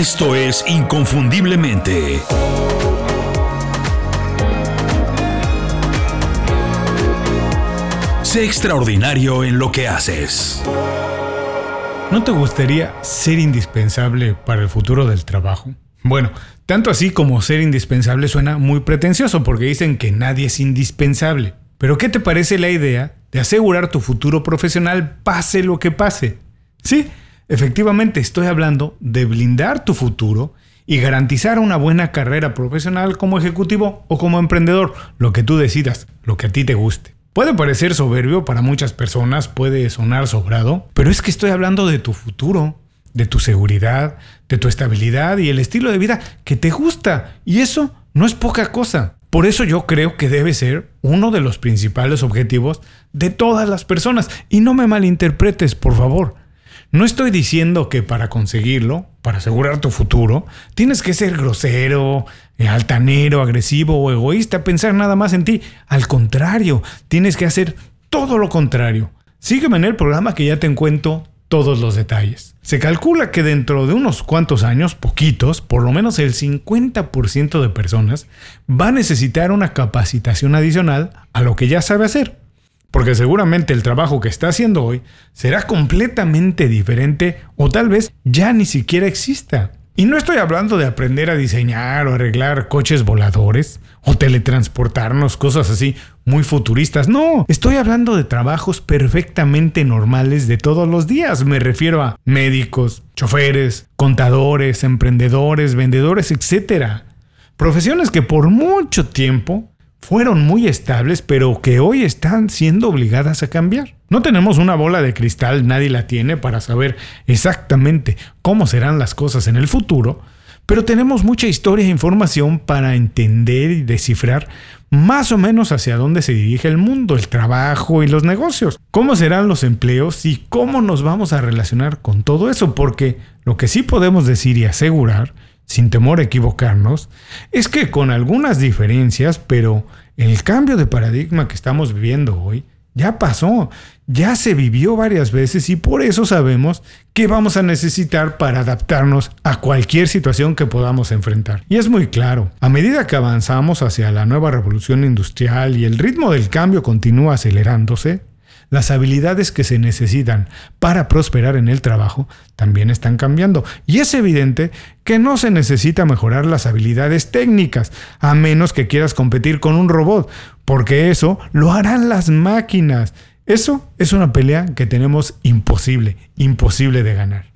Esto es Inconfundiblemente. Sé extraordinario en lo que haces. ¿No te gustaría ser indispensable para el futuro del trabajo? Bueno, tanto así como ser indispensable suena muy pretencioso porque dicen que nadie es indispensable. Pero ¿qué te parece la idea de asegurar tu futuro profesional pase lo que pase? Sí, efectivamente estoy hablando de blindar tu futuro y garantizar una buena carrera profesional como ejecutivo o como emprendedor, lo que tú decidas, lo que a ti te guste. Puede parecer soberbio para muchas personas, puede sonar sobrado, pero es que estoy hablando de tu futuro, de tu seguridad, de tu estabilidad y el estilo de vida que te gusta. Y eso no es poca cosa. Por eso yo creo que debe ser uno de los principales objetivos de todas las personas. Y no me malinterpretes, por favor. No estoy diciendo que para conseguirlo, para asegurar tu futuro, tienes que ser grosero, eh, altanero, agresivo o egoísta, pensar nada más en ti. Al contrario, tienes que hacer todo lo contrario. Sígueme en el programa que ya te encuentro todos los detalles. Se calcula que dentro de unos cuantos años, poquitos, por lo menos el 50% de personas va a necesitar una capacitación adicional a lo que ya sabe hacer. Porque seguramente el trabajo que está haciendo hoy será completamente diferente o tal vez ya ni siquiera exista. Y no estoy hablando de aprender a diseñar o arreglar coches voladores o teletransportarnos, cosas así muy futuristas. No, estoy hablando de trabajos perfectamente normales de todos los días. Me refiero a médicos, choferes, contadores, emprendedores, vendedores, etc. Profesiones que por mucho tiempo fueron muy estables, pero que hoy están siendo obligadas a cambiar. No tenemos una bola de cristal, nadie la tiene para saber exactamente cómo serán las cosas en el futuro, pero tenemos mucha historia e información para entender y descifrar más o menos hacia dónde se dirige el mundo, el trabajo y los negocios, cómo serán los empleos y cómo nos vamos a relacionar con todo eso, porque lo que sí podemos decir y asegurar sin temor a equivocarnos, es que con algunas diferencias, pero el cambio de paradigma que estamos viviendo hoy ya pasó, ya se vivió varias veces y por eso sabemos que vamos a necesitar para adaptarnos a cualquier situación que podamos enfrentar. Y es muy claro, a medida que avanzamos hacia la nueva revolución industrial y el ritmo del cambio continúa acelerándose, las habilidades que se necesitan para prosperar en el trabajo también están cambiando. Y es evidente que no se necesita mejorar las habilidades técnicas, a menos que quieras competir con un robot, porque eso lo harán las máquinas. Eso es una pelea que tenemos imposible, imposible de ganar.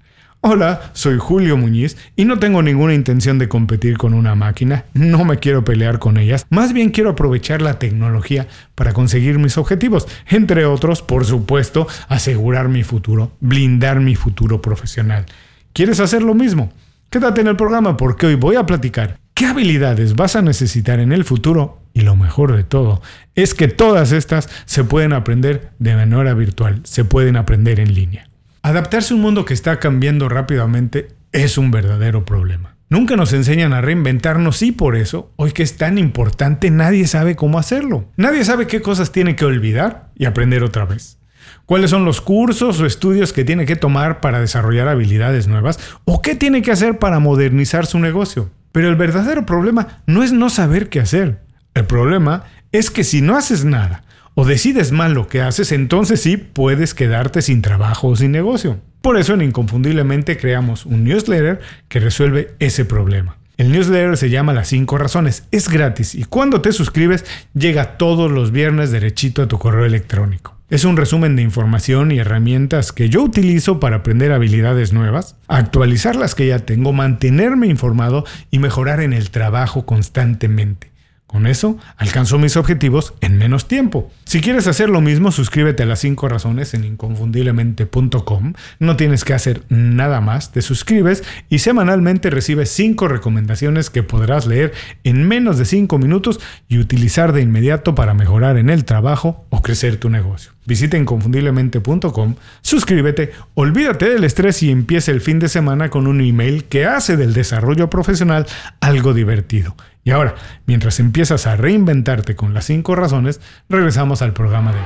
Hola, soy Julio Muñiz y no tengo ninguna intención de competir con una máquina, no me quiero pelear con ellas, más bien quiero aprovechar la tecnología para conseguir mis objetivos, entre otros, por supuesto, asegurar mi futuro, blindar mi futuro profesional. ¿Quieres hacer lo mismo? Quédate en el programa porque hoy voy a platicar qué habilidades vas a necesitar en el futuro y lo mejor de todo es que todas estas se pueden aprender de manera virtual, se pueden aprender en línea. Adaptarse a un mundo que está cambiando rápidamente es un verdadero problema. Nunca nos enseñan a reinventarnos y por eso, hoy que es tan importante, nadie sabe cómo hacerlo. Nadie sabe qué cosas tiene que olvidar y aprender otra vez. ¿Cuáles son los cursos o estudios que tiene que tomar para desarrollar habilidades nuevas? ¿O qué tiene que hacer para modernizar su negocio? Pero el verdadero problema no es no saber qué hacer. El problema es que si no haces nada o decides mal lo que haces, entonces sí puedes quedarte sin trabajo o sin negocio. Por eso en Inconfundiblemente creamos un newsletter que resuelve ese problema. El newsletter se llama Las 5 Razones, es gratis y cuando te suscribes llega todos los viernes derechito a tu correo electrónico. Es un resumen de información y herramientas que yo utilizo para aprender habilidades nuevas, actualizar las que ya tengo, mantenerme informado y mejorar en el trabajo constantemente. Con eso alcanzo mis objetivos en menos tiempo. Si quieres hacer lo mismo, suscríbete a las 5 razones en inconfundiblemente.com. No tienes que hacer nada más, te suscribes y semanalmente recibes 5 recomendaciones que podrás leer en menos de 5 minutos y utilizar de inmediato para mejorar en el trabajo o crecer tu negocio. Visita inconfundiblemente.com, suscríbete, olvídate del estrés y empieza el fin de semana con un email que hace del desarrollo profesional algo divertido. Y ahora, mientras empiezas a reinventarte con las 5 razones, regresamos al programa de hoy.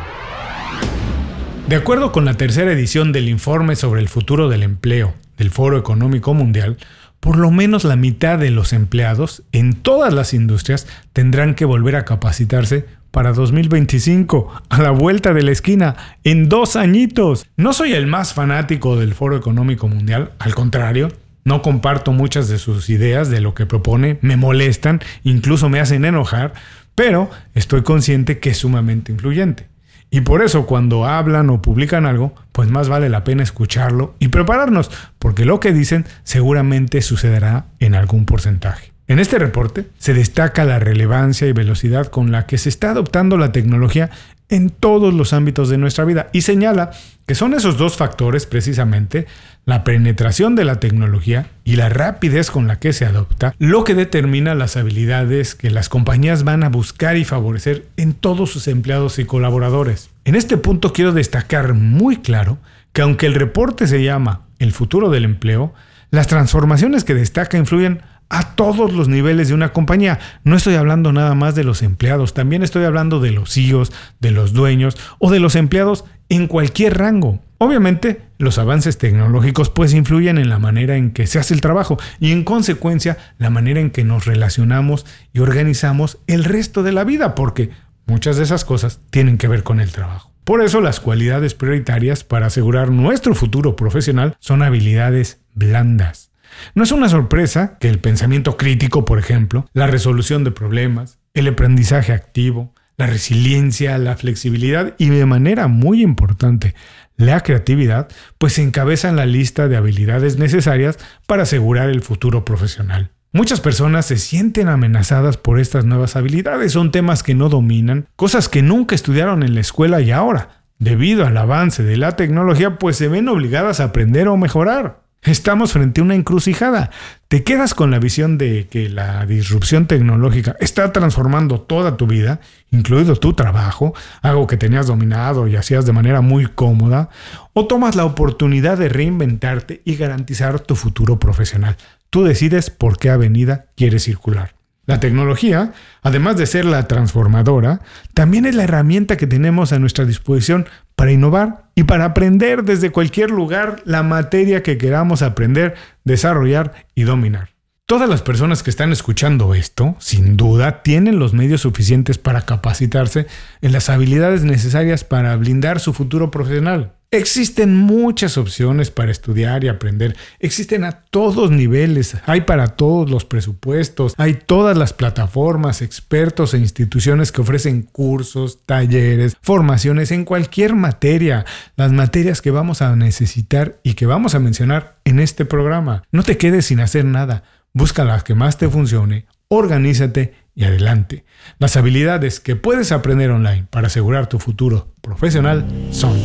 De acuerdo con la tercera edición del informe sobre el futuro del empleo del Foro Económico Mundial, por lo menos la mitad de los empleados en todas las industrias tendrán que volver a capacitarse para 2025, a la vuelta de la esquina, en dos añitos. No soy el más fanático del Foro Económico Mundial, al contrario, no comparto muchas de sus ideas, de lo que propone, me molestan, incluso me hacen enojar, pero estoy consciente que es sumamente influyente. Y por eso cuando hablan o publican algo, pues más vale la pena escucharlo y prepararnos, porque lo que dicen seguramente sucederá en algún porcentaje. En este reporte se destaca la relevancia y velocidad con la que se está adoptando la tecnología en todos los ámbitos de nuestra vida y señala que son esos dos factores precisamente, la penetración de la tecnología y la rapidez con la que se adopta, lo que determina las habilidades que las compañías van a buscar y favorecer en todos sus empleados y colaboradores. En este punto quiero destacar muy claro que aunque el reporte se llama El futuro del empleo, las transformaciones que destaca influyen a todos los niveles de una compañía. No estoy hablando nada más de los empleados, también estoy hablando de los CEOs, de los dueños o de los empleados en cualquier rango. Obviamente, los avances tecnológicos pues influyen en la manera en que se hace el trabajo y en consecuencia la manera en que nos relacionamos y organizamos el resto de la vida, porque muchas de esas cosas tienen que ver con el trabajo. Por eso las cualidades prioritarias para asegurar nuestro futuro profesional son habilidades blandas no es una sorpresa que el pensamiento crítico, por ejemplo, la resolución de problemas, el aprendizaje activo, la resiliencia, la flexibilidad y de manera muy importante, la creatividad, pues encabezan la lista de habilidades necesarias para asegurar el futuro profesional. Muchas personas se sienten amenazadas por estas nuevas habilidades, son temas que no dominan, cosas que nunca estudiaron en la escuela y ahora, debido al avance de la tecnología, pues se ven obligadas a aprender o mejorar. Estamos frente a una encrucijada. Te quedas con la visión de que la disrupción tecnológica está transformando toda tu vida, incluido tu trabajo, algo que tenías dominado y hacías de manera muy cómoda, o tomas la oportunidad de reinventarte y garantizar tu futuro profesional. Tú decides por qué avenida quieres circular. La tecnología, además de ser la transformadora, también es la herramienta que tenemos a nuestra disposición para innovar y para aprender desde cualquier lugar la materia que queramos aprender, desarrollar y dominar. Todas las personas que están escuchando esto, sin duda, tienen los medios suficientes para capacitarse en las habilidades necesarias para blindar su futuro profesional. Existen muchas opciones para estudiar y aprender. Existen a todos niveles. Hay para todos los presupuestos. Hay todas las plataformas, expertos e instituciones que ofrecen cursos, talleres, formaciones en cualquier materia. Las materias que vamos a necesitar y que vamos a mencionar en este programa. No te quedes sin hacer nada. Busca las que más te funcione. Organízate y adelante. Las habilidades que puedes aprender online para asegurar tu futuro profesional son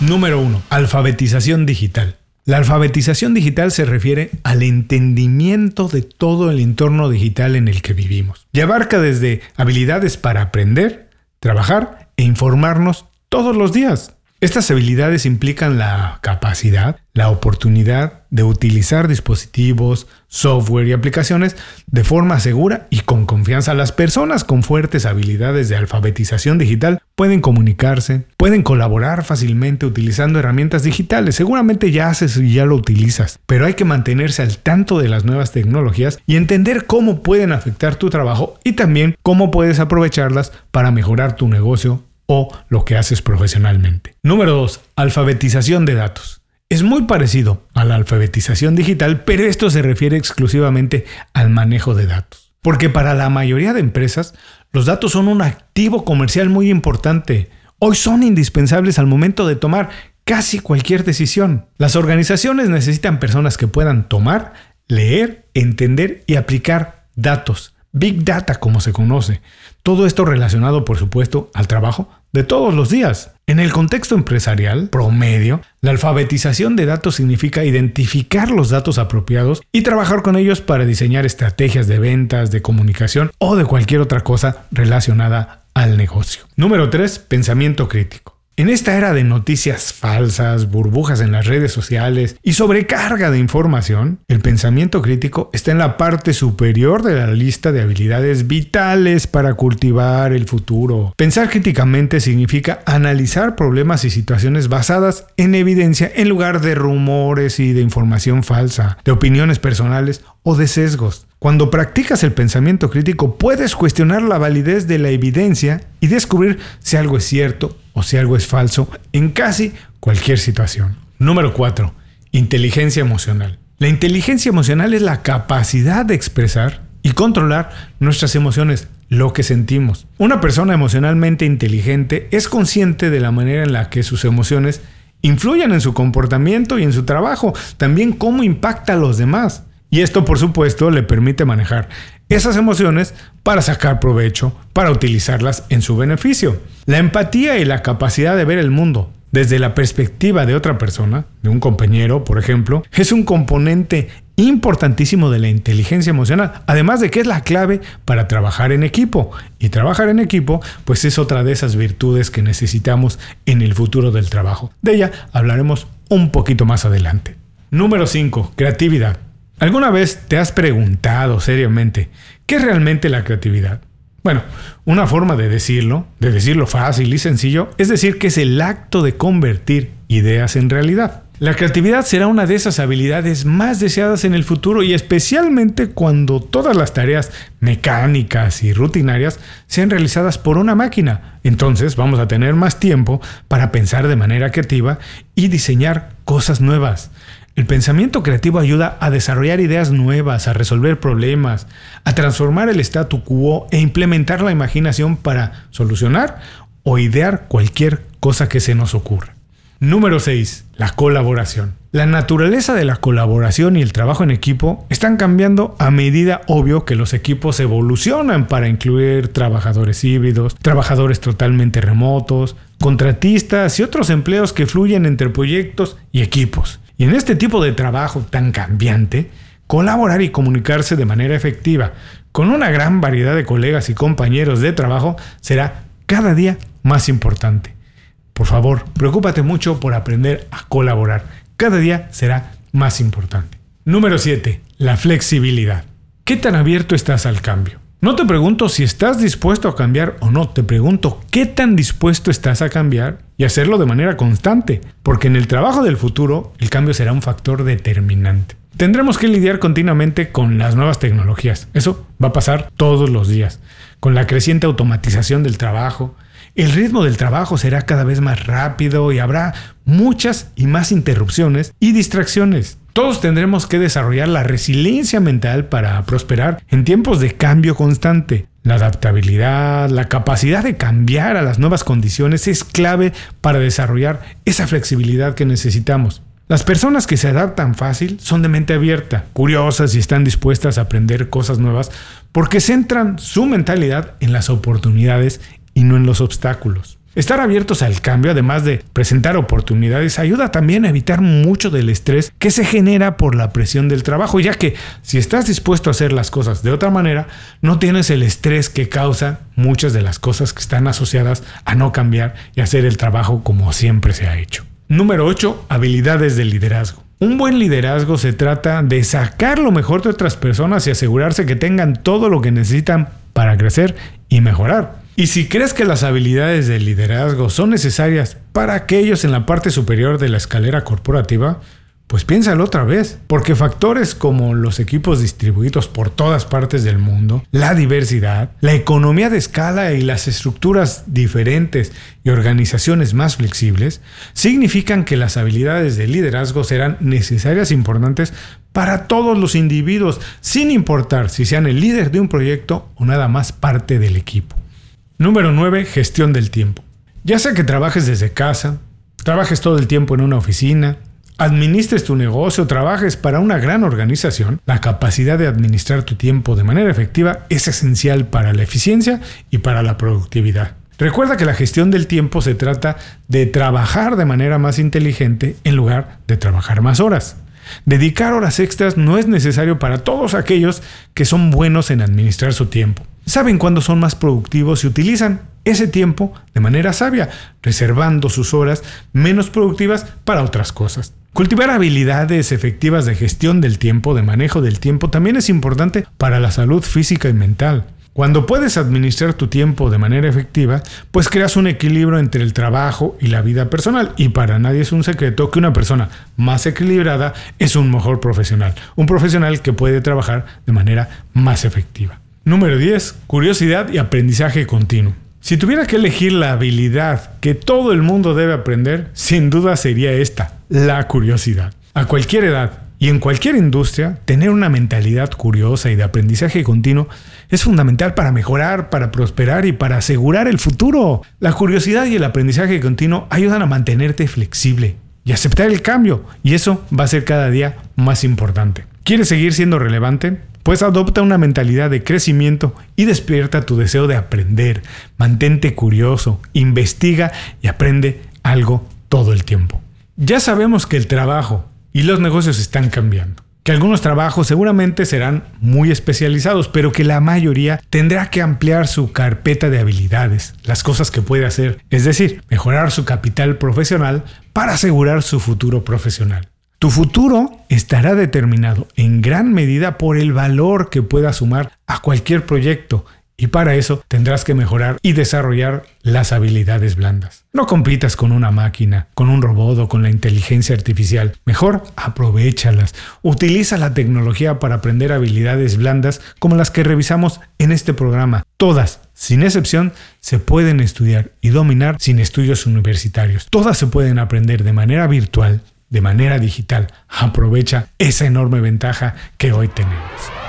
Número 1. Alfabetización digital. La alfabetización digital se refiere al entendimiento de todo el entorno digital en el que vivimos y abarca desde habilidades para aprender, trabajar e informarnos todos los días. Estas habilidades implican la capacidad, la oportunidad de utilizar dispositivos, software y aplicaciones de forma segura y con confianza. Las personas con fuertes habilidades de alfabetización digital pueden comunicarse, pueden colaborar fácilmente utilizando herramientas digitales. Seguramente ya haces y ya lo utilizas, pero hay que mantenerse al tanto de las nuevas tecnologías y entender cómo pueden afectar tu trabajo y también cómo puedes aprovecharlas para mejorar tu negocio o lo que haces profesionalmente. Número 2. Alfabetización de datos. Es muy parecido a la alfabetización digital, pero esto se refiere exclusivamente al manejo de datos. Porque para la mayoría de empresas, los datos son un activo comercial muy importante. Hoy son indispensables al momento de tomar casi cualquier decisión. Las organizaciones necesitan personas que puedan tomar, leer, entender y aplicar datos. Big Data como se conoce. Todo esto relacionado, por supuesto, al trabajo de todos los días. En el contexto empresarial promedio, la alfabetización de datos significa identificar los datos apropiados y trabajar con ellos para diseñar estrategias de ventas, de comunicación o de cualquier otra cosa relacionada al negocio. Número 3. Pensamiento crítico. En esta era de noticias falsas, burbujas en las redes sociales y sobrecarga de información, el pensamiento crítico está en la parte superior de la lista de habilidades vitales para cultivar el futuro. Pensar críticamente significa analizar problemas y situaciones basadas en evidencia en lugar de rumores y de información falsa, de opiniones personales o de sesgos. Cuando practicas el pensamiento crítico puedes cuestionar la validez de la evidencia y descubrir si algo es cierto o si algo es falso en casi cualquier situación. Número 4. Inteligencia emocional. La inteligencia emocional es la capacidad de expresar y controlar nuestras emociones, lo que sentimos. Una persona emocionalmente inteligente es consciente de la manera en la que sus emociones influyen en su comportamiento y en su trabajo, también cómo impacta a los demás. Y esto, por supuesto, le permite manejar esas emociones para sacar provecho, para utilizarlas en su beneficio. La empatía y la capacidad de ver el mundo desde la perspectiva de otra persona, de un compañero, por ejemplo, es un componente importantísimo de la inteligencia emocional, además de que es la clave para trabajar en equipo. Y trabajar en equipo, pues es otra de esas virtudes que necesitamos en el futuro del trabajo. De ella hablaremos un poquito más adelante. Número 5. Creatividad. ¿Alguna vez te has preguntado seriamente qué es realmente la creatividad? Bueno, una forma de decirlo, de decirlo fácil y sencillo, es decir que es el acto de convertir ideas en realidad. La creatividad será una de esas habilidades más deseadas en el futuro y especialmente cuando todas las tareas mecánicas y rutinarias sean realizadas por una máquina. Entonces vamos a tener más tiempo para pensar de manera creativa y diseñar cosas nuevas. El pensamiento creativo ayuda a desarrollar ideas nuevas, a resolver problemas, a transformar el statu quo e implementar la imaginación para solucionar o idear cualquier cosa que se nos ocurra. Número 6. La colaboración. La naturaleza de la colaboración y el trabajo en equipo están cambiando a medida obvio que los equipos evolucionan para incluir trabajadores híbridos, trabajadores totalmente remotos, contratistas y otros empleos que fluyen entre proyectos y equipos. Y en este tipo de trabajo tan cambiante, colaborar y comunicarse de manera efectiva con una gran variedad de colegas y compañeros de trabajo será cada día más importante. Por favor, preocúpate mucho por aprender a colaborar. Cada día será más importante. Número 7. La flexibilidad. ¿Qué tan abierto estás al cambio? No te pregunto si estás dispuesto a cambiar o no, te pregunto qué tan dispuesto estás a cambiar y hacerlo de manera constante, porque en el trabajo del futuro el cambio será un factor determinante. Tendremos que lidiar continuamente con las nuevas tecnologías, eso va a pasar todos los días, con la creciente automatización del trabajo, el ritmo del trabajo será cada vez más rápido y habrá muchas y más interrupciones y distracciones. Todos tendremos que desarrollar la resiliencia mental para prosperar en tiempos de cambio constante. La adaptabilidad, la capacidad de cambiar a las nuevas condiciones es clave para desarrollar esa flexibilidad que necesitamos. Las personas que se adaptan fácil son de mente abierta, curiosas y están dispuestas a aprender cosas nuevas porque centran su mentalidad en las oportunidades y no en los obstáculos. Estar abiertos al cambio, además de presentar oportunidades, ayuda también a evitar mucho del estrés que se genera por la presión del trabajo, ya que si estás dispuesto a hacer las cosas de otra manera, no tienes el estrés que causa muchas de las cosas que están asociadas a no cambiar y hacer el trabajo como siempre se ha hecho. Número 8. Habilidades de liderazgo. Un buen liderazgo se trata de sacar lo mejor de otras personas y asegurarse que tengan todo lo que necesitan para crecer y mejorar. Y si crees que las habilidades de liderazgo son necesarias para aquellos en la parte superior de la escalera corporativa, pues piénsalo otra vez, porque factores como los equipos distribuidos por todas partes del mundo, la diversidad, la economía de escala y las estructuras diferentes y organizaciones más flexibles, significan que las habilidades de liderazgo serán necesarias e importantes para todos los individuos, sin importar si sean el líder de un proyecto o nada más parte del equipo. Número 9. Gestión del tiempo. Ya sea que trabajes desde casa, trabajes todo el tiempo en una oficina, administres tu negocio, trabajes para una gran organización, la capacidad de administrar tu tiempo de manera efectiva es esencial para la eficiencia y para la productividad. Recuerda que la gestión del tiempo se trata de trabajar de manera más inteligente en lugar de trabajar más horas. Dedicar horas extras no es necesario para todos aquellos que son buenos en administrar su tiempo saben cuándo son más productivos y utilizan ese tiempo de manera sabia, reservando sus horas menos productivas para otras cosas. Cultivar habilidades efectivas de gestión del tiempo, de manejo del tiempo, también es importante para la salud física y mental. Cuando puedes administrar tu tiempo de manera efectiva, pues creas un equilibrio entre el trabajo y la vida personal. Y para nadie es un secreto que una persona más equilibrada es un mejor profesional. Un profesional que puede trabajar de manera más efectiva. Número 10. Curiosidad y aprendizaje continuo. Si tuviera que elegir la habilidad que todo el mundo debe aprender, sin duda sería esta, la curiosidad. A cualquier edad, y en cualquier industria, tener una mentalidad curiosa y de aprendizaje continuo es fundamental para mejorar, para prosperar y para asegurar el futuro. La curiosidad y el aprendizaje continuo ayudan a mantenerte flexible y aceptar el cambio, y eso va a ser cada día más importante. ¿Quieres seguir siendo relevante? Pues adopta una mentalidad de crecimiento y despierta tu deseo de aprender. Mantente curioso, investiga y aprende algo todo el tiempo. Ya sabemos que el trabajo y los negocios están cambiando. Que algunos trabajos seguramente serán muy especializados, pero que la mayoría tendrá que ampliar su carpeta de habilidades, las cosas que puede hacer, es decir, mejorar su capital profesional para asegurar su futuro profesional. Tu futuro estará determinado en gran medida por el valor que pueda sumar a cualquier proyecto y para eso tendrás que mejorar y desarrollar las habilidades blandas. No compitas con una máquina, con un robot o con la inteligencia artificial. Mejor aprovechalas. Utiliza la tecnología para aprender habilidades blandas como las que revisamos en este programa. Todas, sin excepción, se pueden estudiar y dominar sin estudios universitarios. Todas se pueden aprender de manera virtual, de manera digital. Aprovecha esa enorme ventaja que hoy tenemos.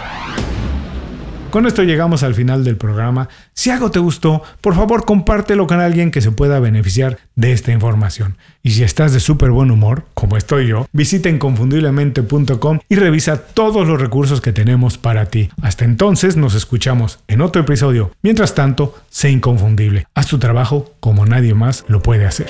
Con esto llegamos al final del programa. Si algo te gustó, por favor compártelo con alguien que se pueda beneficiar de esta información. Y si estás de súper buen humor, como estoy yo, visita inconfundiblemente.com y revisa todos los recursos que tenemos para ti. Hasta entonces nos escuchamos en otro episodio. Mientras tanto, sé inconfundible. Haz tu trabajo como nadie más lo puede hacer.